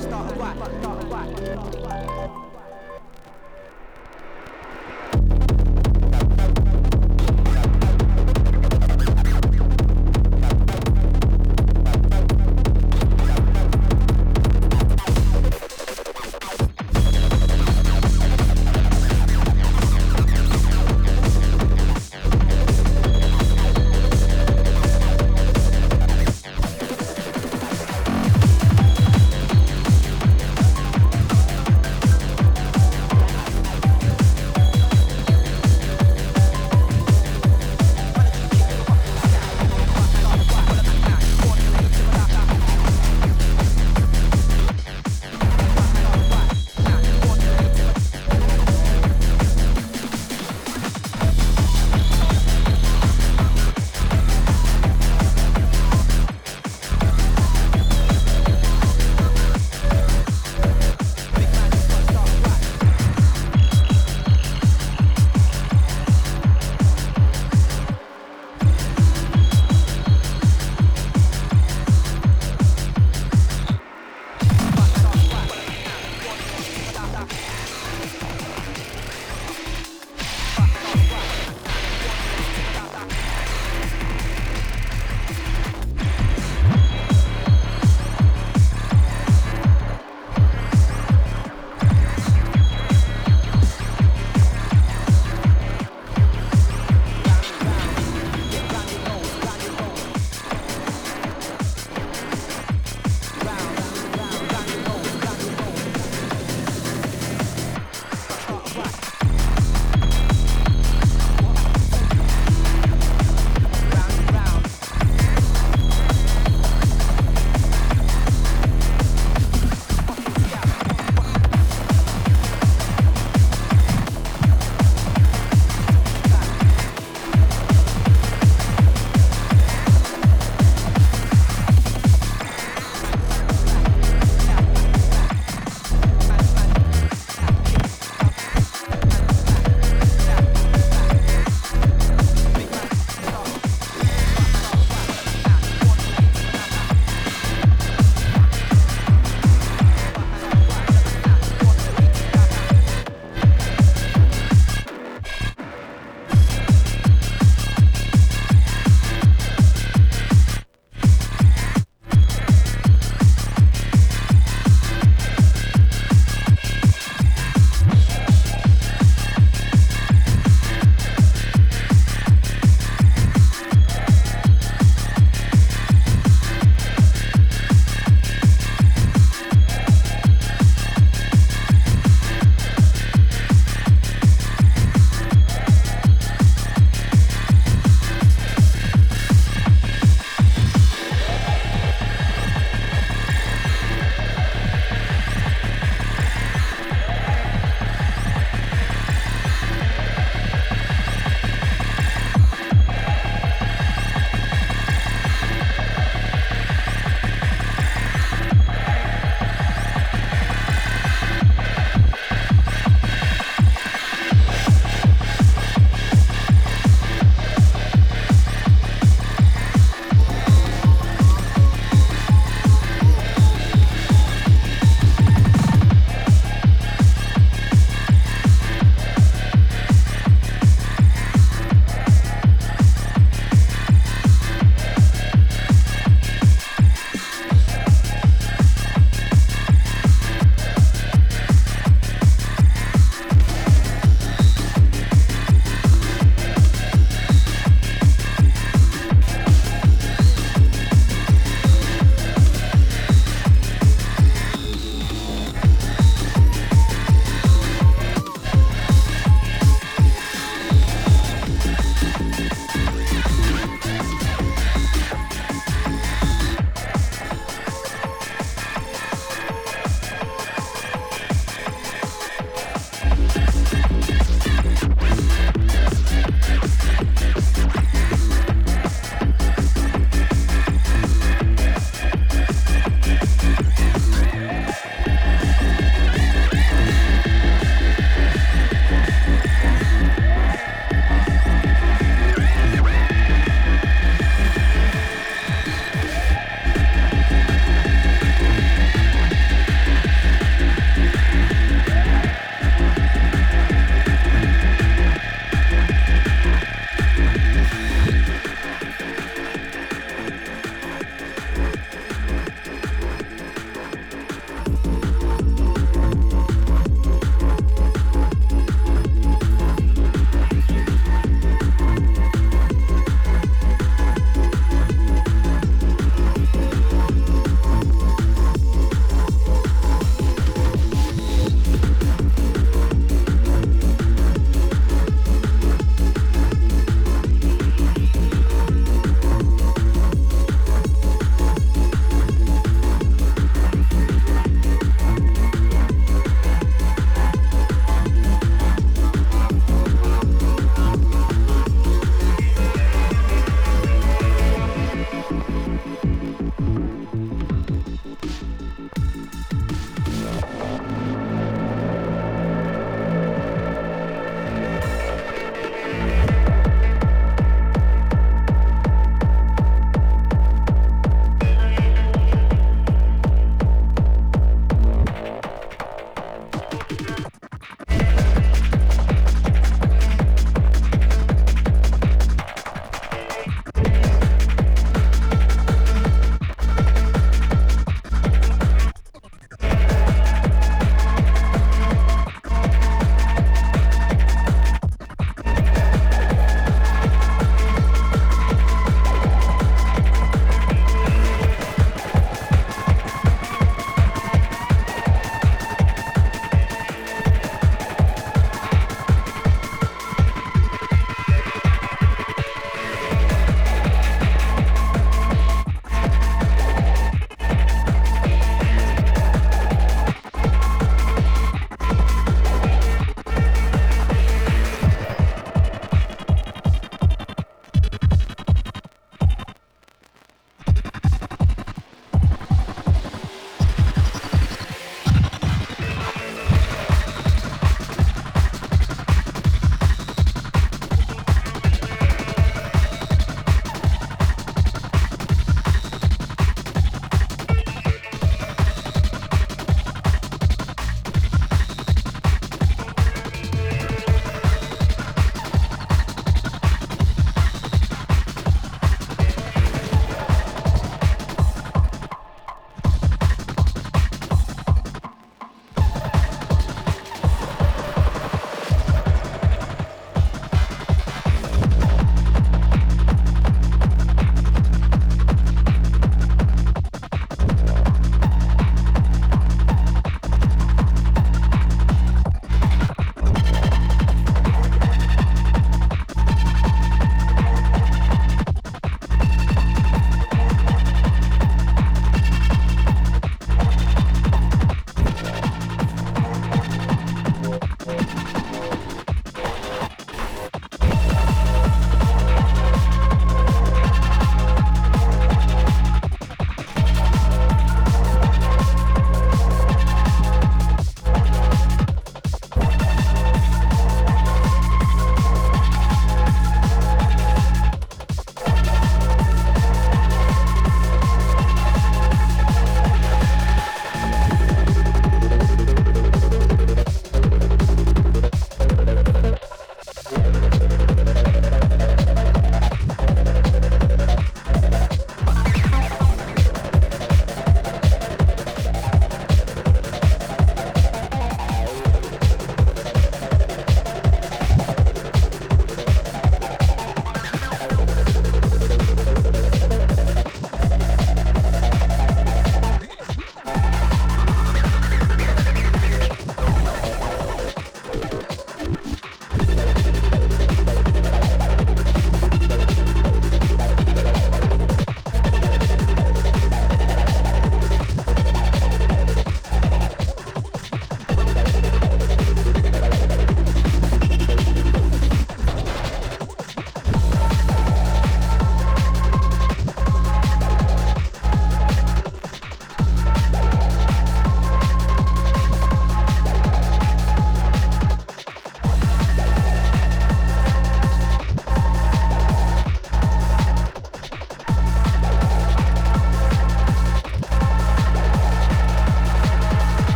start a whack, start start.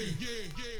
yeah, yeah.